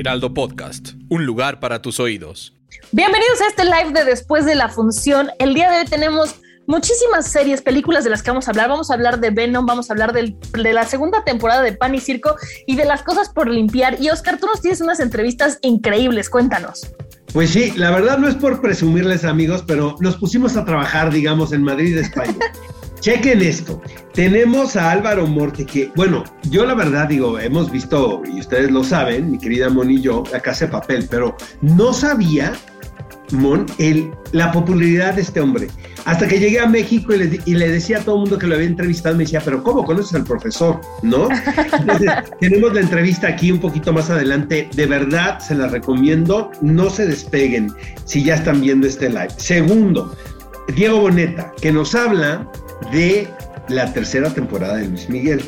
Heraldo Podcast, un lugar para tus oídos. Bienvenidos a este live de después de la función. El día de hoy tenemos muchísimas series, películas de las que vamos a hablar. Vamos a hablar de Venom, vamos a hablar del- de la segunda temporada de Pan y Circo y de las cosas por limpiar. Y Oscar, tú nos tienes unas entrevistas increíbles, cuéntanos. Pues sí, la verdad no es por presumirles amigos, pero nos pusimos a trabajar, digamos, en Madrid, España. Chequen esto. Tenemos a Álvaro Morte, que, bueno, yo la verdad digo, hemos visto, y ustedes lo saben, mi querida Mon y yo, la casa de papel, pero no sabía, Mon, el, la popularidad de este hombre. Hasta que llegué a México y le, di- y le decía a todo el mundo que lo había entrevistado, me decía, pero ¿cómo conoces al profesor? ¿No? Entonces, tenemos la entrevista aquí un poquito más adelante. De verdad, se la recomiendo. No se despeguen si ya están viendo este live. Segundo, Diego Boneta, que nos habla de la tercera temporada de Luis Miguel.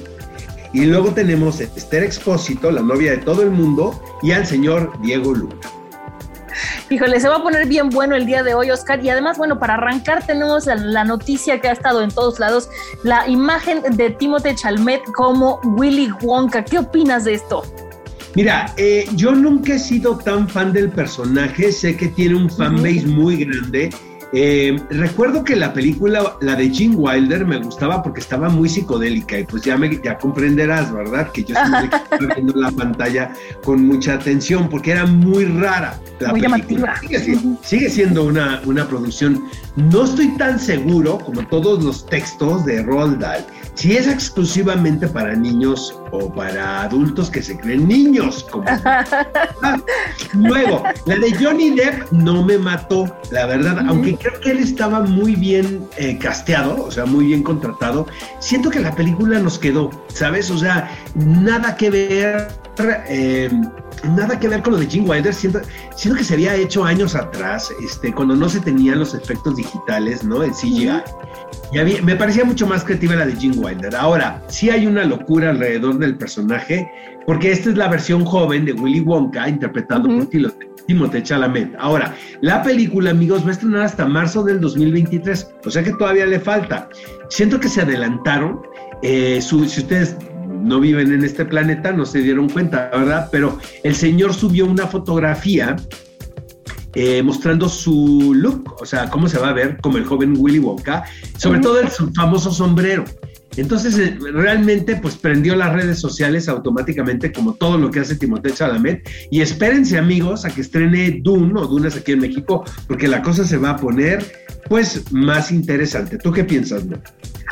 Y luego tenemos a Esther Expósito, la novia de todo el mundo, y al señor Diego Luna. Híjole, se va a poner bien bueno el día de hoy, Oscar. Y además, bueno, para arrancar tenemos la, noticia que ha estado en todos lados, la imagen de Timothée Chalmet como Willy Wonka. ¿Qué opinas de esto? Mira, eh, yo nunca he sido tan fan del personaje, sé que tiene un fanbase muy grande. Eh, recuerdo que la película, la de Gene Wilder, me gustaba porque estaba muy psicodélica y pues ya, me, ya comprenderás, ¿verdad? Que yo siempre estaba viendo la pantalla con mucha atención porque era muy rara. La Muy película. llamativa. Sigue, siendo- sigue siendo una, una producción. No estoy tan seguro como todos los textos de Roald Dahl si es exclusivamente para niños o para adultos que se creen niños. Como Luego, la de Johnny Depp no me mató, la verdad, aunque creo que él estaba muy bien eh, casteado, o sea, muy bien contratado. Siento que la película nos quedó, ¿sabes? O sea, nada que ver. eh, Nada que ver con lo de Gene Wilder, siento, siento que se había hecho años atrás, este, cuando no se tenían los efectos digitales, ¿no? El CGI. Y había- me parecía mucho más creativa la de Gene Wilder. Ahora, sí hay una locura alrededor del personaje, porque esta es la versión joven de Willy Wonka, interpretado Ujú. por Tilo- Timothée Chalamet. Ahora, la película, amigos, va a estrenar hasta marzo del 2023, o sea que todavía le falta. Siento que se adelantaron. eh, su- si ustedes no viven en este planeta, no se dieron cuenta, ¿verdad? Pero el señor subió una fotografía eh, mostrando su look, o sea, cómo se va a ver como el joven Willy Wonka, sobre todo el su famoso sombrero. Entonces, eh, realmente, pues prendió las redes sociales automáticamente, como todo lo que hace Timothée Chalamet. Y espérense, amigos, a que estrene Dune o Dunas aquí en México, porque la cosa se va a poner, pues, más interesante. ¿Tú qué piensas?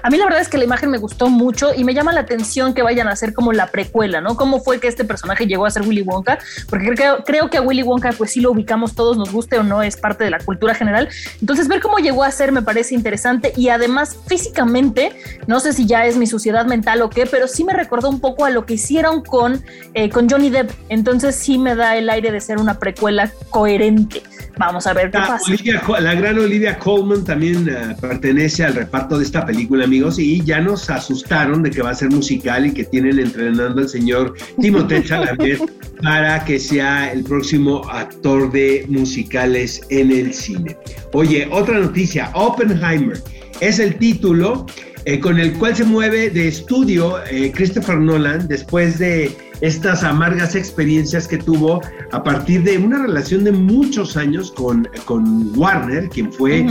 A mí la verdad es que la imagen me gustó mucho y me llama la atención que vayan a hacer como la precuela, ¿no? ¿Cómo fue que este personaje llegó a ser Willy Wonka? Porque creo, creo que a Willy Wonka pues sí lo ubicamos todos, nos guste o no, es parte de la cultura general. Entonces ver cómo llegó a ser me parece interesante y además físicamente, no sé si ya es mi suciedad mental o qué, pero sí me recordó un poco a lo que hicieron con, eh, con Johnny Depp. Entonces sí me da el aire de ser una precuela coherente. Vamos a ver qué La, pasa. Olivia la gran Olivia Colman también eh, pertenece al reparto de esta película, amigos, y ya nos asustaron de que va a ser musical y que tienen entrenando al señor Timothée Chalamet para que sea el próximo actor de musicales en el cine. Oye, otra noticia, Oppenheimer es el título eh, con el cual se mueve de estudio eh, Christopher Nolan después de estas amargas experiencias que tuvo a partir de una relación de muchos años con, con Warner, quien fue.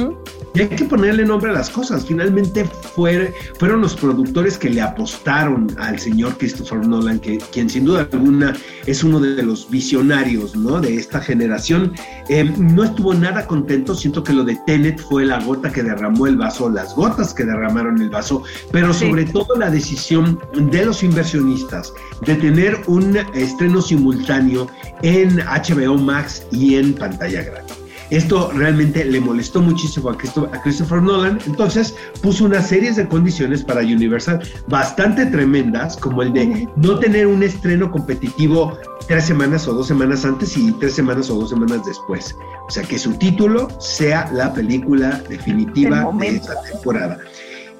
Y hay que ponerle nombre a las cosas. Finalmente fue- fueron los productores que le apostaron al señor Christopher Nolan, que, quien sin duda alguna es uno de los visionarios ¿no? de esta generación. Eh, no estuvo nada contento. Siento que lo de Tenet fue la gota que derramó el vaso, las gotas que derramaron el vaso, pero Sí. sobre todo la decisión de los inversionistas de tener un estreno simultáneo en HBO Max y en pantalla grande. Esto realmente le molestó muchísimo a Christopher Nolan, entonces puso una serie de condiciones para Universal bastante tremendas, como el de no tener un estreno competitivo tres semanas o dos semanas antes y tres semanas o dos semanas después. O sea, que su título sea la película definitiva de esta temporada.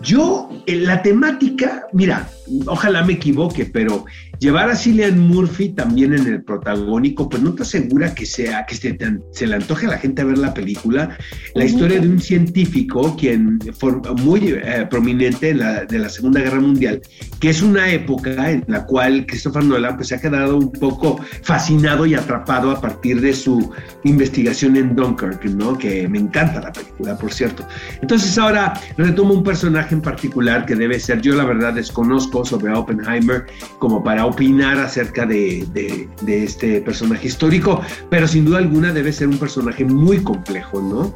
Yo, en la temática, mira, ojalá me equivoque, pero llevar a Cillian Murphy también en el protagónico, pues no te asegura que sea, que se, se le antoje a la gente ver la película. La historia de un científico quien fue muy eh, prominente en la, de la Segunda Guerra Mundial, que es una época en la cual Christopher Nolan pues, se ha quedado un poco fascinado y atrapado a partir de su investigación en Dunkirk, ¿no? Que me encanta la película, por cierto. Entonces ahora retomo un personaje en particular que debe ser, yo la verdad desconozco sobre Oppenheimer como para opinar acerca de, este personaje histórico, pero sin duda alguna debe ser un personaje muy complejo, ¿no?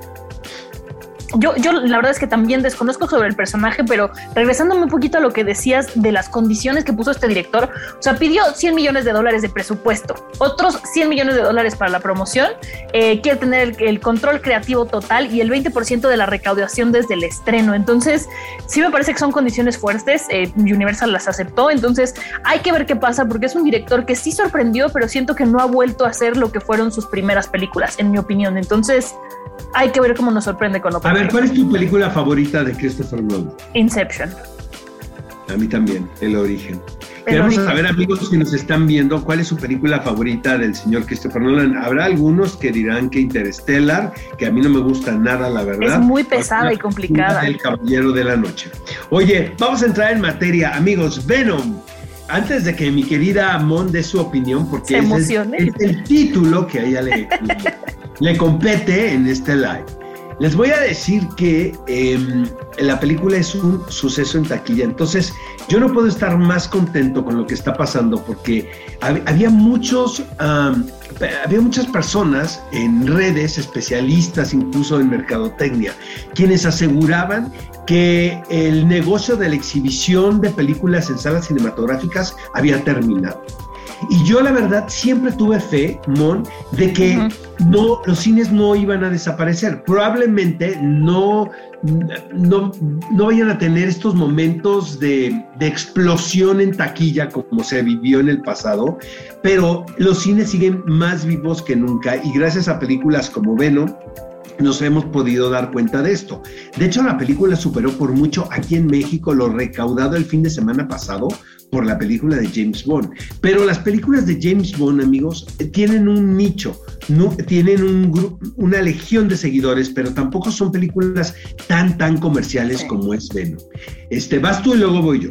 Yo, yo la verdad es que también desconozco sobre el personaje, pero regresándome un poquito a lo que decías de las condiciones que puso este director, o sea, pidió 100 millones de dólares de presupuesto, otros 100 millones de dólares para la promoción, eh, quiere tener el, control creativo total y el 20% de la recaudación desde el estreno. Entonces, sí me parece que son condiciones fuertes, eh, Universal las aceptó, entonces hay que ver qué pasa porque es un director que sí sorprendió, pero siento que no ha vuelto a hacer lo que fueron sus primeras películas, en mi opinión. Entonces, hay que ver cómo nos sorprende con A ver, ¿cuál es tu película favorita de Christopher Nolan? Inception. A mí también, El Origen. Queremos saber, amigos que nos están viendo, cuál es su película favorita del señor Christopher Nolan. Habrá algunos que dirán que Interstellar, que a mí no me gusta nada, la verdad. Es muy pesada y complicada. El Caballero de la Noche. Oye, vamos a entrar en materia, amigos. Venom. Antes de que mi querida Mon dé su opinión, porque es, el título que a ella le, le compete en este live. Les voy a decir que em, la película es un suceso en taquilla, entonces yo no puedo estar más contento con lo que está pasando porque había muchos, había muchas personas en redes, especialistas incluso en mercadotecnia, quienes aseguraban que el negocio de la exhibición de películas en salas cinematográficas había terminado. Y yo la verdad siempre tuve fe, Mon, de que no, los cines no iban a desaparecer. Probablemente no, no, no vayan a tener estos momentos de, de, explosión en taquilla como se vivió en el pasado, pero los cines siguen más vivos que nunca y gracias a películas como Venom, nos hemos podido dar cuenta de esto. De hecho, la película superó por mucho aquí en México lo recaudado el fin de semana pasado por la película de James Bond. Pero las películas de James Bond, amigos, eh, tienen un nicho, no, tienen un una legión de seguidores, pero tampoco son películas tan, tan comerciales como es Venom. Este, vas tú y luego voy yo.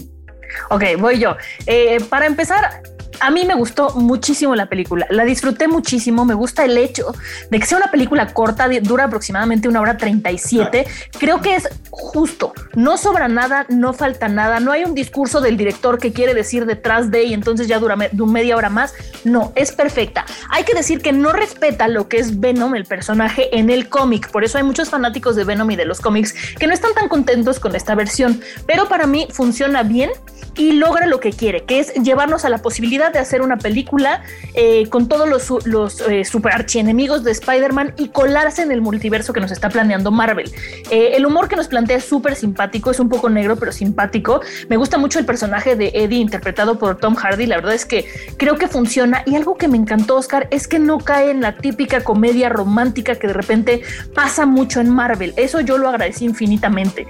Ok, voy yo. Eh, para empezar, a mí me gustó muchísimo la película, la disfruté muchísimo, me gusta el hecho de que sea una película corta, dura aproximadamente una hora 37, creo que es justo, no sobra nada, no falta nada, no hay un discurso del director que quiere decir detrás de y entonces ya dura media hora más, no, es perfecta. Hay que decir que no respeta lo que es Venom, el personaje, en el cómic, por eso hay muchos fanáticos de Venom y de los cómics que no están tan contentos con esta versión, pero para mí funciona bien y logra lo que quiere, que es llevarnos a la posibilidad de hacer una película eh, con todos los, los eh, super archienemigos de Spider-Man y colarse en el multiverso que nos está planeando Marvel. Eh, el humor que nos plantea es súper simpático, es un poco negro, pero simpático. Me gusta mucho el personaje de Eddie interpretado por Tom Hardy. La verdad es que creo que funciona. Y algo que me encantó, Oscar, es que no cae en la típica comedia romántica que de repente pasa mucho en Marvel. Eso yo lo agradecí infinitamente.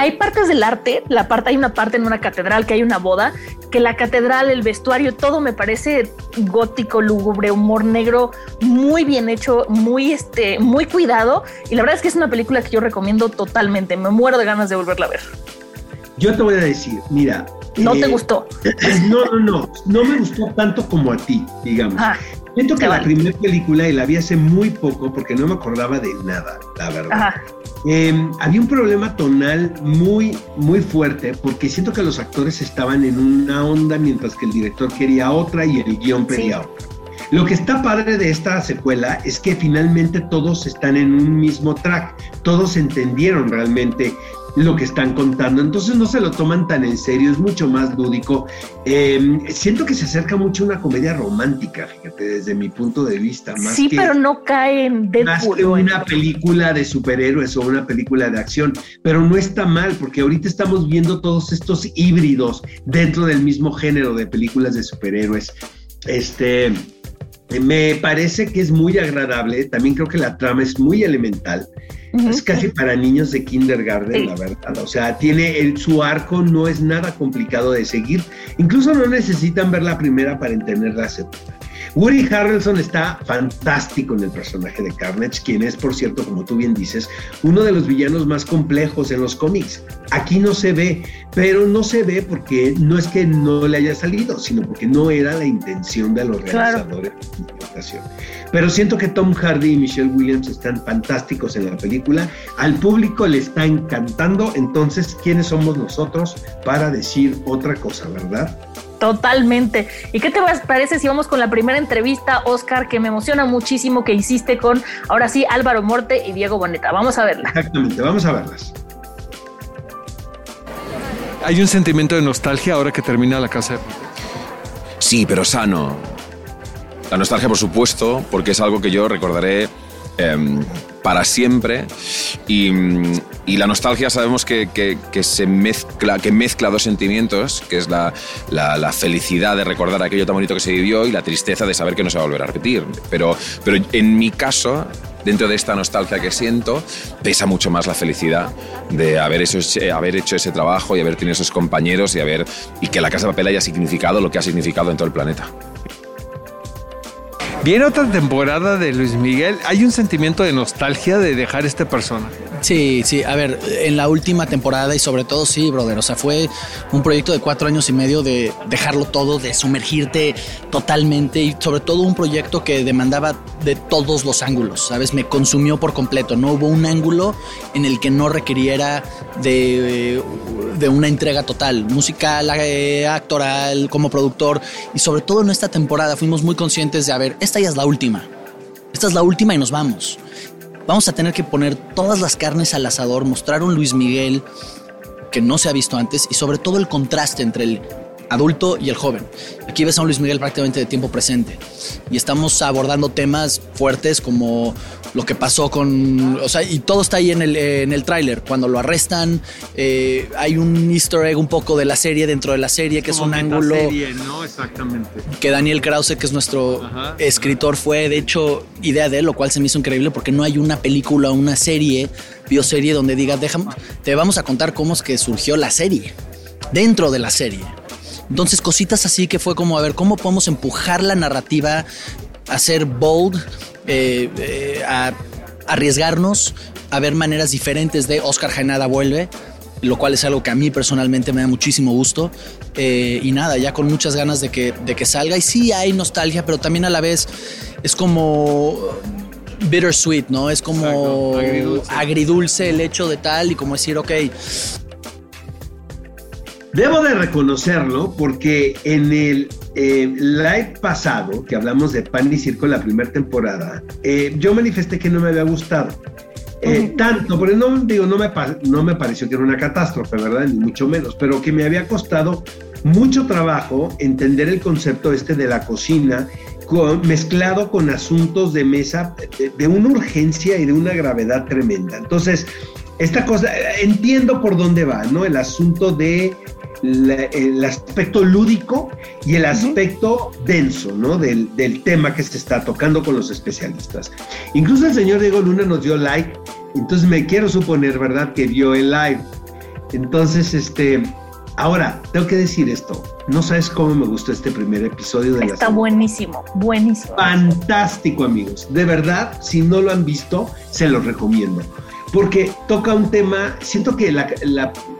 Hay partes del arte, la parte, hay una parte en una catedral que hay una boda, que la catedral, el vestuario, todo me parece gótico, lúgubre, humor negro, muy bien hecho, muy, este, muy cuidado. Y la verdad es que es una película que yo recomiendo totalmente. Me muero de ganas de volverla a ver. Yo te voy a decir, mira. ¿No te eh, gustó? No, no, no. No me gustó tanto como a ti, digamos. Ah, Siento que la primera película, y la vi hace muy poco porque no me acordaba de nada, la verdad. Em, había un problema tonal muy, muy fuerte porque siento que los actores estaban en una onda mientras que el director quería otra y el guion pedía otra. Lo que está padre de esta secuela es que finalmente todos están en un mismo track, todos entendieron realmente lo que están contando. Entonces no se lo toman tan en serio, es mucho más lúdico. Em, siento que se acerca mucho a una comedia romántica, fíjate, desde mi punto de vista. Más sí, pero no cae en Deadpool. Más que una película de superhéroes o una película de acción, pero no está mal, porque ahorita estamos viendo todos estos híbridos dentro del mismo género de películas de superhéroes. Este, me parece que es muy agradable, también creo que la trama es muy elemental. Es casi para niños de kindergarten, la verdad. O sea, tiene el, su arco no es nada complicado de seguir. Incluso no necesitan ver la primera para entender la segunda. Woody Harrelson está fantástico en el personaje de Carnage, quien es, por cierto, como tú bien dices, uno de los villanos más complejos en los cómics. Aquí no se ve, pero no se ve porque no es que no le haya salido, sino porque no era la intención de los realizadores de la ocasión. Pero siento que Tom Hardy y Michelle Williams están fantásticos en la película. Al público le está encantando, entonces, ¿quiénes somos nosotros para decir otra cosa, verdad? Totalmente. ¿Y qué te parece si vamos con la primera entrevista, Oscar, que me emociona muchísimo que hiciste con, ahora sí, Álvaro Morte y Diego Boneta? Vamos a verla. Exactamente, vamos a verlas. Hay un sentimiento de nostalgia ahora que termina la casa de Sí, pero sano. La nostalgia, por supuesto, porque es algo que yo recordaré em, para siempre y, la nostalgia sabemos que, se mezcla, que mezcla dos sentimientos, que es la, felicidad de recordar aquello tan bonito que se vivió y la tristeza de saber que no se va a volver a repetir. Pero, pero en mi caso, dentro de esta nostalgia que siento, pesa mucho más la felicidad de haber hecho, haber hecho ese trabajo y haber tenido esos compañeros y, haber, y que la Casa de Papel haya significado lo que ha significado en todo el planeta. Viene otra temporada de Luis Miguel. Hay un sentimiento de nostalgia de dejar este personaje. Sí, sí, a ver, en la última temporada y sobre todo sí, brother, o sea, fue un proyecto de cuatro años y medio de dejarlo todo, de sumergirte totalmente y sobre todo un proyecto que demandaba de todos los ángulos, ¿sabes? Me consumió por completo, no hubo un ángulo en el que no requiriera de, de una entrega total, musical, eh, actoral, como productor y sobre todo en esta temporada fuimos muy conscientes de, a ver, esta ya es la última, esta es la última y nos vamos. Vamos a tener que poner todas las carnes al asador, mostrar un Luis Miguel que no se ha visto antes y sobre todo el contraste entre el adulto y el joven. Aquí ves a un Luis Miguel prácticamente de tiempo presente y estamos abordando temas fuertes como lo que pasó con, o sea, y todo está ahí en el, en el tráiler. Cuando lo arrestan, eh, hay un easter egg un poco de la serie dentro de la serie, que es un ángulo... ¿no? Exactamente. Que Daniel Krause, que es nuestro escritor, fue de hecho idea de él, lo cual se me hizo increíble porque no hay una película, una serie, bioserie donde diga, déjame, te vamos a contar cómo es que surgió la serie, dentro de la serie. Entonces cositas así que fue como, a ver, ¿cómo podemos empujar la narrativa a ser bold, eh, eh, a arriesgarnos, a ver maneras diferentes de Oscar Jaenada vuelve? lo cual es algo que a mí personalmente me da muchísimo gusto. Eh, y nada, ya con muchas ganas de que, de que salga. Y sí hay nostalgia, pero también a la vez es como bittersweet, ¿no? Es como agridulce. agridulce. el hecho de tal y como decir, ok, Debo de reconocerlo porque en el eh, live pasado, que hablamos de Pan y Circo la primera temporada, eh, yo manifesté que no me había gustado. Eh, tanto, porque no, digo, no, me, no me pareció que era una catástrofe, ¿verdad? Ni mucho menos, pero que me había costado mucho trabajo entender el concepto este de la cocina mezclado con asuntos de mesa de, de, una urgencia y de una gravedad tremenda. Entonces, esta cosa, entiendo por dónde va, ¿no? El asunto de el aspecto lúdico y el aspecto denso, ¿no? Del, del, tema que se está tocando con los especialistas. Incluso el señor Diego Luna nos dio like, entonces me quiero suponer, ¿verdad?, que vio el live. Entonces, este, ahora, tengo que decir esto, no sabes cómo me gustó este primer episodio de la Está buenísimo, buenísimo. Fantástico, amigos. De verdad, si no lo han visto, se los recomiendo. Porque toca un tema, siento que la, la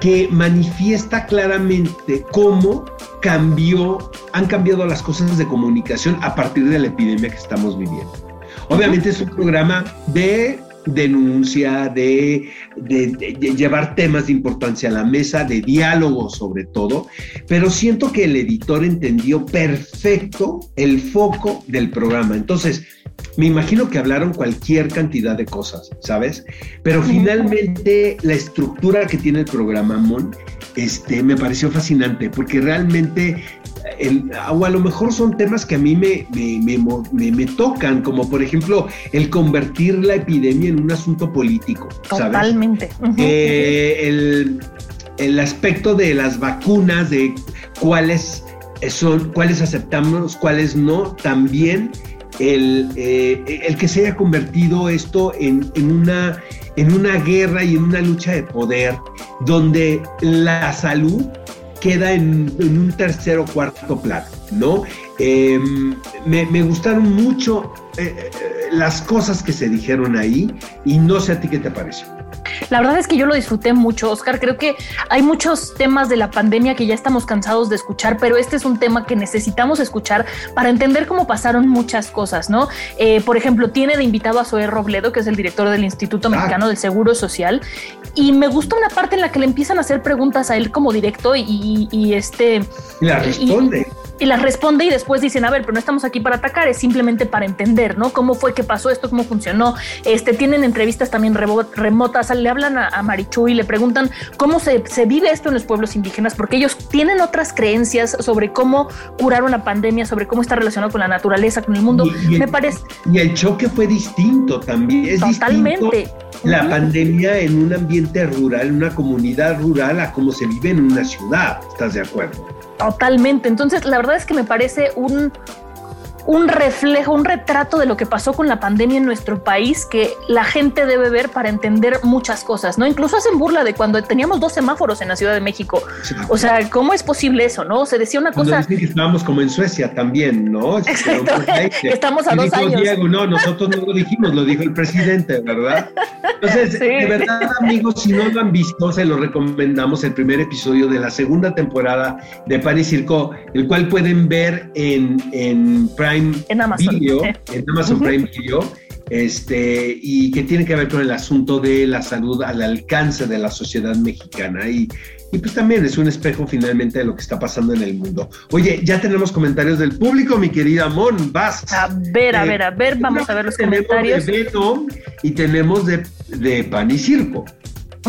Que manifiesta claramente cómo cambió, han cambiado las cosas de comunicación a partir de la epidemia que estamos viviendo. Obviamente es un programa de denuncia, de, de, de, llevar temas de importancia a la mesa, de diálogo sobre todo, pero siento que el editor entendió perfecto el foco del programa. Entonces, me imagino que hablaron cualquier cantidad de cosas, ¿sabes? Pero finalmente la estructura que tiene el programa Mon este, me pareció fascinante porque realmente el, o a lo mejor son temas que a mí me, me, me, me, tocan, como por ejemplo el convertir la epidemia en un asunto político. Totalmente. Eh, el, el, aspecto de las vacunas, de cuáles son, cuáles aceptamos, cuáles no, también el, eh, el que se haya convertido esto en, en una en una guerra y en una lucha de poder donde la salud queda en, un tercer o cuarto plano, ¿no? Eh, me, me, gustaron mucho eh, eh, las cosas que se dijeron ahí y no sé a ti qué te pareció. La verdad es que yo lo disfruté mucho, Oscar. Creo que hay muchos temas de la pandemia que ya estamos cansados de escuchar, pero este es un tema que necesitamos escuchar para entender cómo pasaron muchas cosas, ¿no? Eh, por ejemplo, tiene de invitado a Zoé Robledo, que es el director del Instituto Mexicano ah. del Seguro Social, y me gusta una parte en la que le empiezan a hacer preguntas a él como directo y, y, y este... Y la responde. Y, y las responde y después dicen, a ver, pero no estamos aquí para atacar, es simplemente para entender, ¿no? Cómo fue que pasó esto, cómo funcionó. Este, tienen entrevistas también remotas, le hablan a, a Marichu y le preguntan cómo se, se, vive esto en los pueblos indígenas, porque ellos tienen otras creencias sobre cómo curar una pandemia, sobre cómo está relacionado con la naturaleza, con el mundo. Y, y Me el, parece. Y el choque fue distinto también. Es Totalmente. Distinto la uh -huh. pandemia en un ambiente rural, en una comunidad rural, a cómo se vive en una ciudad. ¿Estás de acuerdo? Totalmente. Entonces, la verdad es que me parece un, un reflejo, un retrato de lo que pasó con la pandemia en nuestro país que la gente debe ver para entender muchas cosas, ¿no? Incluso hacen burla de cuando teníamos dos semáforos en la Ciudad de México. Sí. O sea, ¿cómo es posible eso, no? Se decía una cuando cosa... que estábamos como en Suecia también, ¿no? Exacto, que estamos a y dos dijo años. Diego, no, nosotros no lo dijimos, lo dijo el presidente, ¿verdad? Entonces, sí. de verdad, amigos, si no lo han visto, se lo recomendamos el primer episodio de la segunda temporada de Paris Circo, el cual pueden ver en, en Prime en Amazon. Video, en Amazon Prime Video, este, y que tiene que ver con el asunto de la salud al alcance de la sociedad mexicana. Y, y pues también es un espejo finalmente de lo que está pasando en el mundo. Oye, ya tenemos comentarios del público, mi querida Mon, vas. A ver, a eh, ver, a ver, vamos a ver los comentarios. De Venom y tenemos de, de Pan y Circo.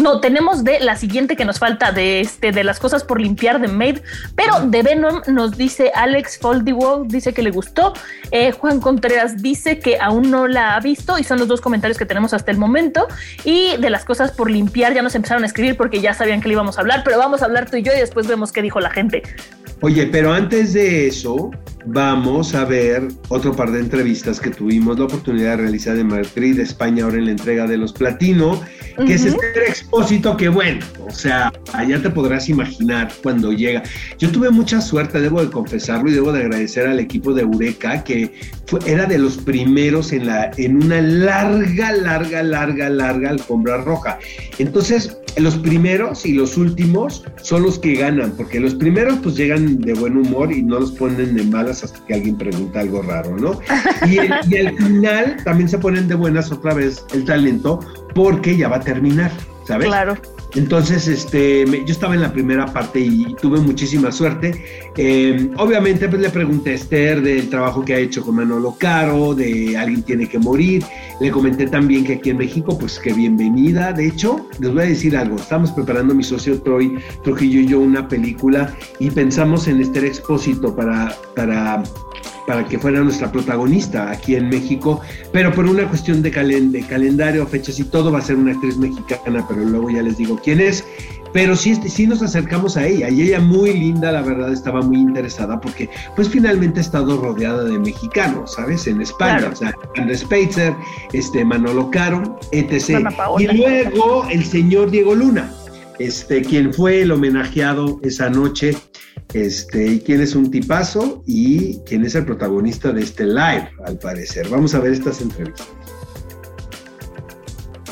No, tenemos de la siguiente que nos falta de este de las cosas por limpiar de Made, pero de Venom nos dice Alex Foldywood, dice que le gustó. Eh, Juan Contreras dice que aún no la ha visto y son los dos comentarios que tenemos hasta el momento. Y de las cosas por limpiar ya nos empezaron a escribir porque ya sabían que le íbamos a hablar, pero vamos a hablar tú y yo y después vemos qué dijo la gente. Oye, pero antes de eso, vamos a ver otro par de entrevistas que tuvimos la oportunidad de realizar en Madrid, España, ahora en la entrega de los Platino, que uh -huh. es este expósito que, bueno, o sea, allá te podrás imaginar cuando llega. Yo tuve mucha suerte, debo de confesarlo, y debo de agradecer al equipo de Eureka, que fue, era de los primeros en, la, en una larga, larga, larga, larga alfombra roja. Entonces, los primeros y los últimos son los que ganan, porque los primeros pues llegan de buen humor y no los ponen de malas hasta que alguien pregunta algo raro, ¿no? Y, el, y al final también se ponen de buenas otra vez el talento porque ya va a terminar, ¿sabes? Claro. Entonces, este, yo estaba en la primera parte y tuve muchísima suerte. Eh, obviamente, pues le pregunté a Esther del trabajo que ha hecho con Manolo Caro, de Alguien tiene que morir. Le comenté también que aquí en México, pues que bienvenida. De hecho, les voy a decir algo. Estamos preparando mi socio Troy Trujillo y yo una película y pensamos en Esther Expósito para, para para que fuera nuestra protagonista aquí en México, pero por una cuestión de, calen de, calendario, fechas y todo, va a ser una actriz mexicana, pero luego ya les digo quién es. Pero sí, sí nos acercamos a ella y ella muy linda, la verdad, estaba muy interesada porque pues finalmente ha estado rodeada de mexicanos, ¿sabes? En España, claro. o sea, Andrés Speitzer, este, Manolo Caro, etc. Y luego el señor Diego Luna, este, quien fue el homenajeado esa noche este, y quién es un tipazo y quién es el protagonista de este live, al parecer. Vamos a ver estas entrevistas.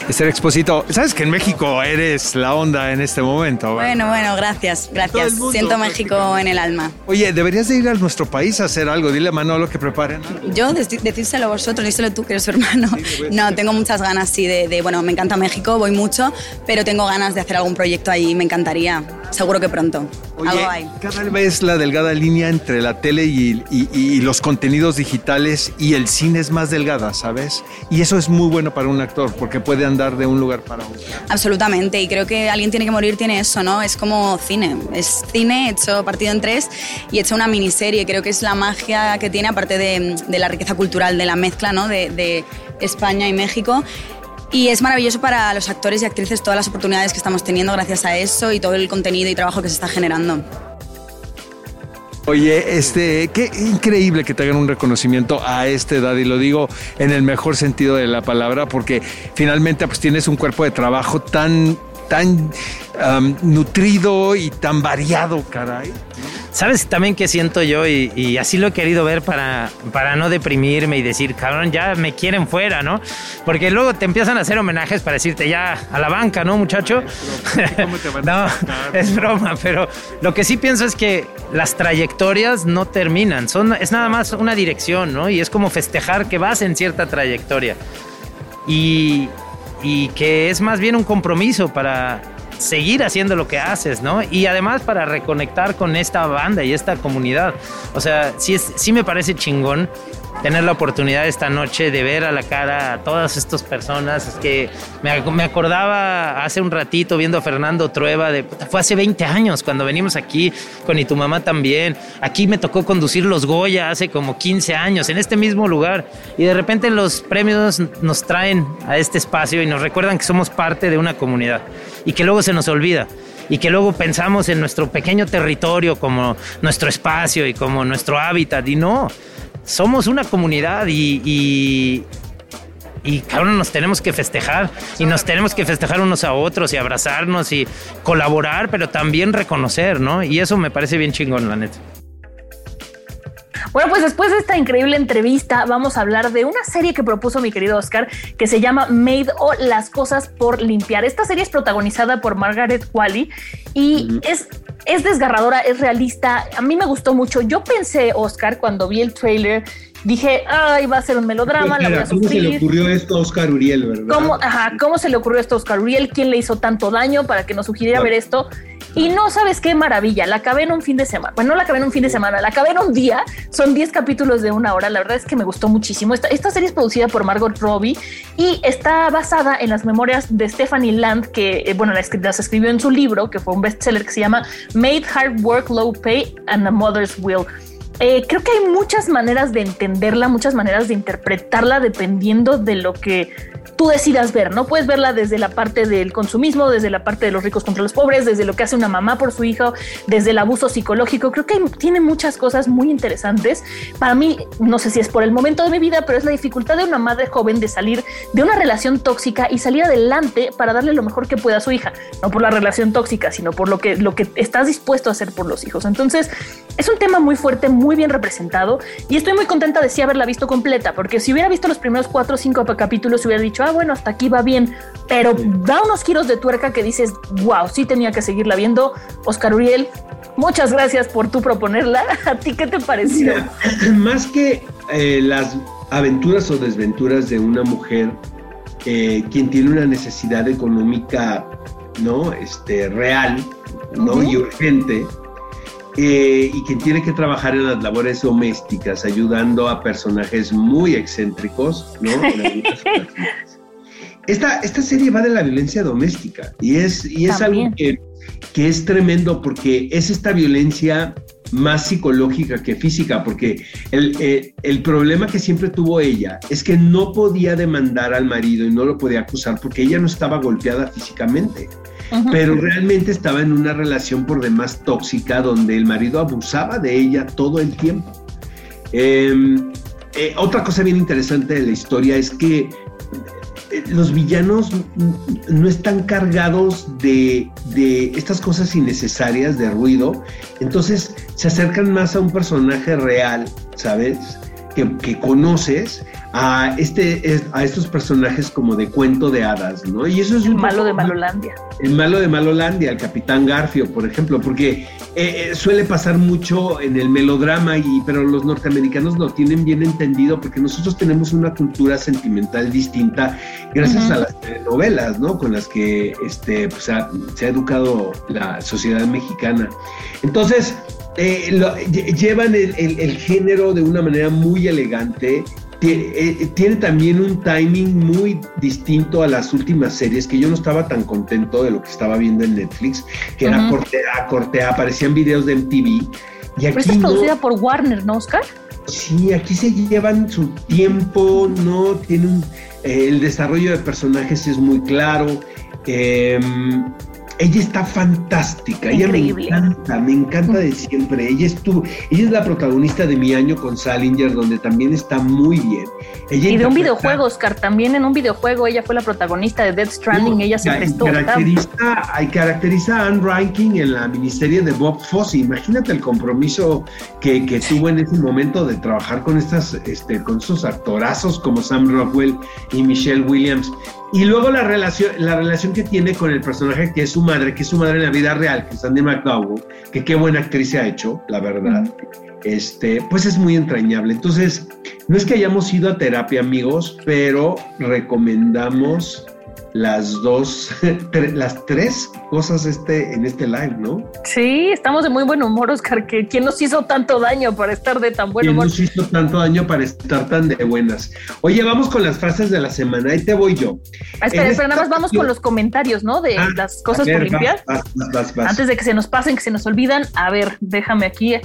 Esther Exposito, sabes que en México eres la onda en este momento. Bueno, bueno, gracias, gracias. Siento México en el alma. Oye, deberías de ir a nuestro país a hacer algo. Dile a Manolo que preparen. Yo, decírselo a vosotros, díselo tú, que eres su hermano. no, tengo muchas ganas, sí, de, bueno, me encanta México, voy mucho, pero tengo ganas de hacer algún proyecto ahí, me encantaría. Seguro que pronto. Oye, cada vez la delgada línea entre la tele y, y los contenidos digitales y el cine es más delgada, ¿sabes? Y eso es muy bueno para un actor, porque puede andar de un lugar para otro. Absolutamente, y creo que alguien tiene que morir, tiene eso, ¿no? Es como cine, es cine hecho partido en tres y hecho una miniserie, creo que es la magia que tiene, aparte de, de la riqueza cultural, de la mezcla, ¿no? De, de España y México. Y es maravilloso para los actores y actrices todas las oportunidades que estamos teniendo gracias a eso y todo el contenido y trabajo que se está generando. Oye, este, qué increíble que te hagan un reconocimiento a esta edad y lo digo en el mejor sentido de la palabra porque finalmente pues tienes un cuerpo de trabajo tan tan nutrido y tan variado, caray. ¿Sabes también qué siento yo? Y, así lo he querido ver para, para no deprimirme y decir, cabrón, ya me quieren fuera, ¿no? Porque luego te empiezan a hacer homenajes para decirte ya a la banca, ¿no, muchacho? no, es broma, pero lo que sí pienso es que las trayectorias no terminan, son, es nada más una dirección, ¿no? Y es como festejar que vas en cierta trayectoria. Y, y que es más bien un compromiso para seguir haciendo lo que haces, ¿no? Y además para reconectar con esta banda y esta comunidad. O sea, sí, es, sí me parece chingón tener la oportunidad esta noche de ver a la cara a todas estas personas. Es que me, acordaba hace un ratito viendo a Fernando Trueba, de, fue hace 20 años cuando venimos aquí con Y tu mamá también. Aquí me tocó conducir los Goya hace como 15 años en este mismo lugar. Y de repente los premios nos traen a este espacio y nos recuerdan que somos parte de una comunidad y que luego se nos olvida y que luego pensamos en nuestro pequeño territorio como nuestro espacio y como nuestro hábitat y no, somos una comunidad y, y, y cabrón, nos tenemos que festejar y nos tenemos que festejar unos a otros y abrazarnos y colaborar, pero también reconocer, ¿no? Y eso me parece bien chingón, la neta. Bueno, pues después de esta increíble entrevista vamos a hablar de una serie que propuso mi querido Oscar que se llama Made o Las cosas por limpiar. Esta serie es protagonizada por Margaret Qualley y es es desgarradora, es realista. A mí me gustó mucho. Yo pensé, Oscar, cuando vi el trailer, dije, ay, va a ser un melodrama, la voy a ¿Cómo se le ocurrió esto a Oscar Uriel, verdad? ¿Cómo, ajá, ¿Cómo se le ocurrió esto a Oscar Uriel? ¿Quién le hizo tanto daño para que nos sugiriera ver esto? Y no sabes qué maravilla, la acabé en un fin de semana. Bueno, no la acabé en un fin de semana, la acabé en un día. Son 10 capítulos de una hora. La verdad es que me gustó muchísimo. Esta, esta serie es producida por Margot Robbie y está basada en las memorias de Stephanie Land, que, eh, bueno, las, las escribió en su libro, que fue un bestseller que se llama Made Hard Work, Low Pay and a Mother's Will. Eh, creo que hay muchas maneras de entenderla, muchas maneras de interpretarla dependiendo de lo que tú decidas ver, ¿no? Puedes verla desde la parte del consumismo, desde la parte de los ricos contra los pobres, desde lo que hace una mamá por su hijo, desde el abuso psicológico. Creo que tiene muchas cosas muy interesantes. Para mí, no sé si es por el momento de mi vida, pero es la dificultad de una madre joven de salir de una relación tóxica y salir adelante para darle lo mejor que pueda a su hija. No por la relación tóxica, sino por lo que, lo que estás dispuesto a hacer por los hijos. Entonces, es un tema muy fuerte, muy bien representado y estoy muy contenta de sí haberla visto completa, porque si hubiera visto los primeros cuatro o cinco capítulos, hubiera dicho, ah, bueno, hasta aquí va bien, pero da unos giros de tuerca que dices, wow, sí tenía que seguirla viendo. Oscar Uriel, muchas gracias por tú proponerla. ¿A ti qué te pareció? más que eh, las aventuras o desventuras de una mujer, eh, quien tiene una necesidad económica, ¿no? Este, real, ¿no? Y urgente. Eh, y quien tiene que trabajar en las labores domésticas, ayudando a personajes muy excéntricos, ¿no? Esta, esta serie va de la violencia doméstica y es, y es algo que, que es tremendo porque es esta violencia más psicológica que física, porque el, eh, el, problema que siempre tuvo ella es que no podía demandar al marido y no lo podía acusar porque ella no estaba golpeada físicamente, pero realmente estaba en una relación por demás tóxica donde el marido abusaba de ella todo el tiempo. Em, eh, otra cosa bien interesante de la historia es que eh, los villanos no están cargados de, de estas cosas innecesarias, de ruido, entonces se acercan más a un personaje real, ¿sabes? Que, que conoces a, este, es- a estos personajes como de cuento de hadas, ¿no? Y eso es El un malo de Malolandia. el malo de Malolandia, el Capitán Garfio, por ejemplo, porque eh, eh, suele pasar mucho en el melodrama, y, pero los norteamericanos lo tienen bien entendido porque nosotros tenemos una cultura sentimental distinta gracias a las novelas, ¿no? Con las que este, pues, ha- se ha educado la sociedad mexicana. Entonces, eh, lo- llevan el, el- el género de una manera muy elegante. Eh, Tiene también un timing muy distinto a las últimas series, que yo no estaba tan contento de lo que estaba viendo en Netflix, que era Ujú. corte a corte A, aparecían videos de MTV. Y Pero esta aquí es no, producida por Warner, ¿no, Oscar? sí, aquí se llevan su tiempo, no tienen eh, el desarrollo de personajes es muy claro. eh, ella está fantástica, Increíble. ella me encanta, me encanta de siempre. Ella estuvo, ella es la protagonista de Mi año con Salinger, donde también está muy bien. Ella Y de un videojuego, Oscar. También en un videojuego ella fue la protagonista de Death Stranding. No, ella se prestó. Caracteriza, caracteriza a Anne Rankin en la miniserie de Bob Fosse. Imagínate el compromiso que, que tuvo en ese momento de trabajar con estas, este, con esos actorazos como Sam Rockwell y Michelle Williams. Y luego la relación, la relación que tiene con el personaje que es su madre, que es su madre en la vida real, que es Andy McDowell, que qué buena actriz se ha hecho, la verdad. Este, pues es muy entrañable. Entonces, no es que hayamos ido a terapia, amigos, pero recomendamos las dos, tre- las tres cosas este, en este live, ¿no? Sí, estamos de muy buen humor, Oscar. Que ¿Quién nos hizo tanto daño para estar de tan buen ¿Quién humor? nos hizo tanto daño para estar tan de buenas? Oye, vamos con las frases de la semana. Ahí te voy yo. Ah, espera, espera, nada más vamos con los comentarios, ¿no? De Ah, las cosas ver, por limpiar. vas, vas, vas, vas. Antes de que se nos pasen, que se nos olvidan, a ver, déjame aquí.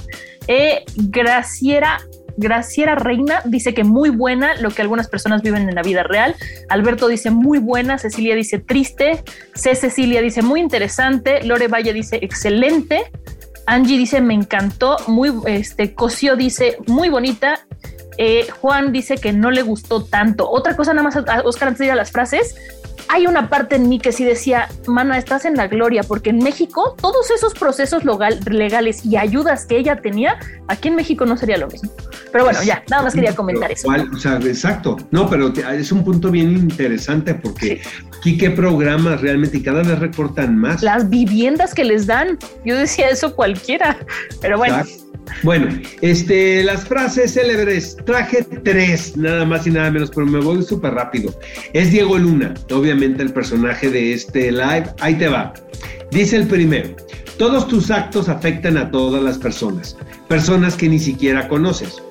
Eh, Graciera, Graciera Reina dice que muy buena lo que algunas personas viven en la vida real. Alberto dice muy buena. Cecilia dice triste. C. Cecilia dice muy interesante. Lore Valle dice excelente. Angie dice me encantó. Muy, este, Cosio dice muy bonita. Eh, Juan dice que no le gustó tanto. Otra cosa nada más, Oscar, antes de ir a las frases, hay una parte en mí que sí decía, mana, estás en la gloria, porque en México todos esos procesos legal- legales y ayudas que ella tenía, aquí en México no sería lo mismo. Pero bueno, ya, nada más quería comentar eso. ¿Cuál? O sea, exacto. No, pero es un punto bien interesante porque aquí qué programas realmente y cada vez recortan más. Las viviendas que les dan, yo decía eso cualquiera, pero bueno. Exacto. Bueno, este, las frases célebres, traje tres, nada más y nada menos, pero me voy súper rápido. Es Diego Luna, obviamente el personaje de este live. Ahí te va. Dice el primero, todos tus actos afectan a todas las personas, personas que ni siquiera conoces.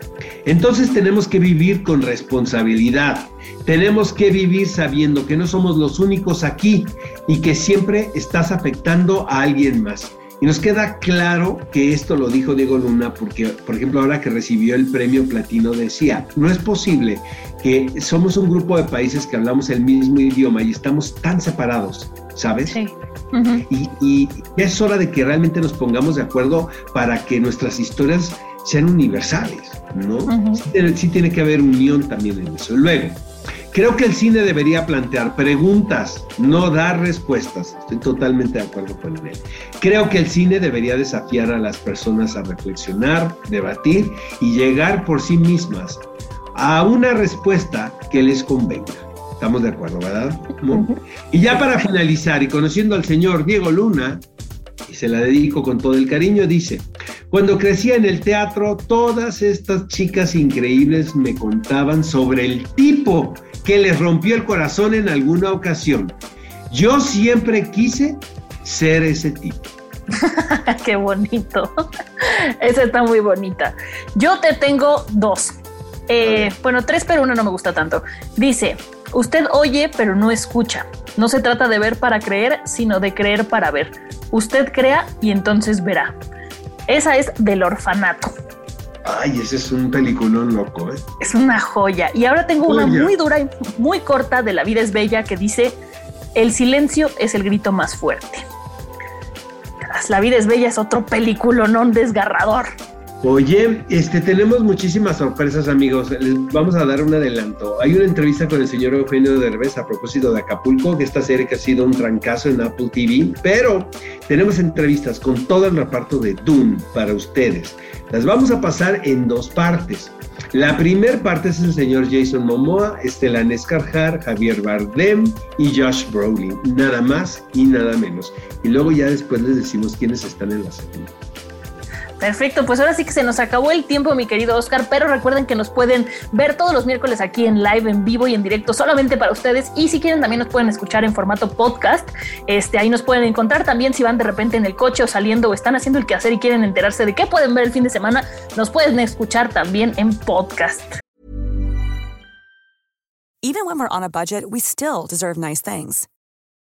Entonces tenemos que vivir con responsabilidad. Tenemos que vivir sabiendo que no somos los únicos aquí y que siempre estás afectando a alguien más. Y nos queda claro que esto lo dijo Diego Luna porque, por ejemplo, ahora que recibió el premio platino decía, no es posible que somos un grupo de países que hablamos el mismo idioma y estamos tan separados, ¿sabes? Sí. Y, y es hora de que realmente nos pongamos de acuerdo para que nuestras historias sean universales, ¿no? Sí tiene que haber unión también en eso. Luego, creo que el cine debería plantear preguntas, no dar respuestas. Estoy totalmente de acuerdo con él. Creo que el cine debería desafiar a las personas a reflexionar, debatir y llegar por sí mismas a una respuesta que les convenga. Estamos de acuerdo, ¿verdad? Y ya para finalizar y conociendo al señor Diego Luna, y se la dedico con todo el cariño, dice, cuando crecía en el teatro, todas estas chicas increíbles me contaban sobre el tipo que les rompió el corazón en alguna ocasión. Yo siempre quise ser ese tipo. Qué bonito. Esa está muy bonita. Yo te tengo dos. Eh, bueno, tres, pero una no me gusta tanto. Dice, usted oye, pero no escucha. No se trata de ver para creer, sino de creer para ver. Usted crea y entonces verá. Esa es del orfanato. Ay, ese es un peliculón loco, ¿eh? Es una joya. Y ahora tengo una muy dura y muy corta de La vida es bella que dice, el silencio es el grito más fuerte. La vida es bella es otro película no desgarrador. Oye, este, tenemos muchísimas sorpresas, amigos. Les vamos a dar un adelanto. Hay una entrevista con el señor Eugenio Derbez a propósito de Acapulco, que esta serie que ha sido un trancazo en Apple TV, pero tenemos entrevistas con todo el reparto de Doom para ustedes. Las vamos a pasar en dos partes. La primera parte es el señor Jason Momoa, Estelan Escarjar, Javier Bardem y Josh Brolin, nada más y nada menos. Y luego ya después les decimos quiénes están en la segunda. Perfecto, pues ahora sí que se nos acabó el tiempo, mi querido Oscar, pero recuerden que nos pueden ver todos los miércoles aquí en live, en vivo y en directo, solamente para ustedes. Y si quieren, también nos pueden escuchar en formato podcast. Este, ahí nos pueden encontrar también si van de repente en el coche o saliendo o están haciendo el quehacer y quieren enterarse de qué pueden ver el fin de semana, nos pueden escuchar también en podcast. Even when we're on a budget, we still deserve nice things.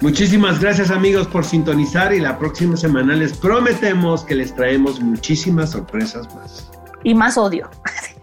Muchísimas gracias amigos por sintonizar y la próxima semana les prometemos que les traemos muchísimas sorpresas más. Y más odio.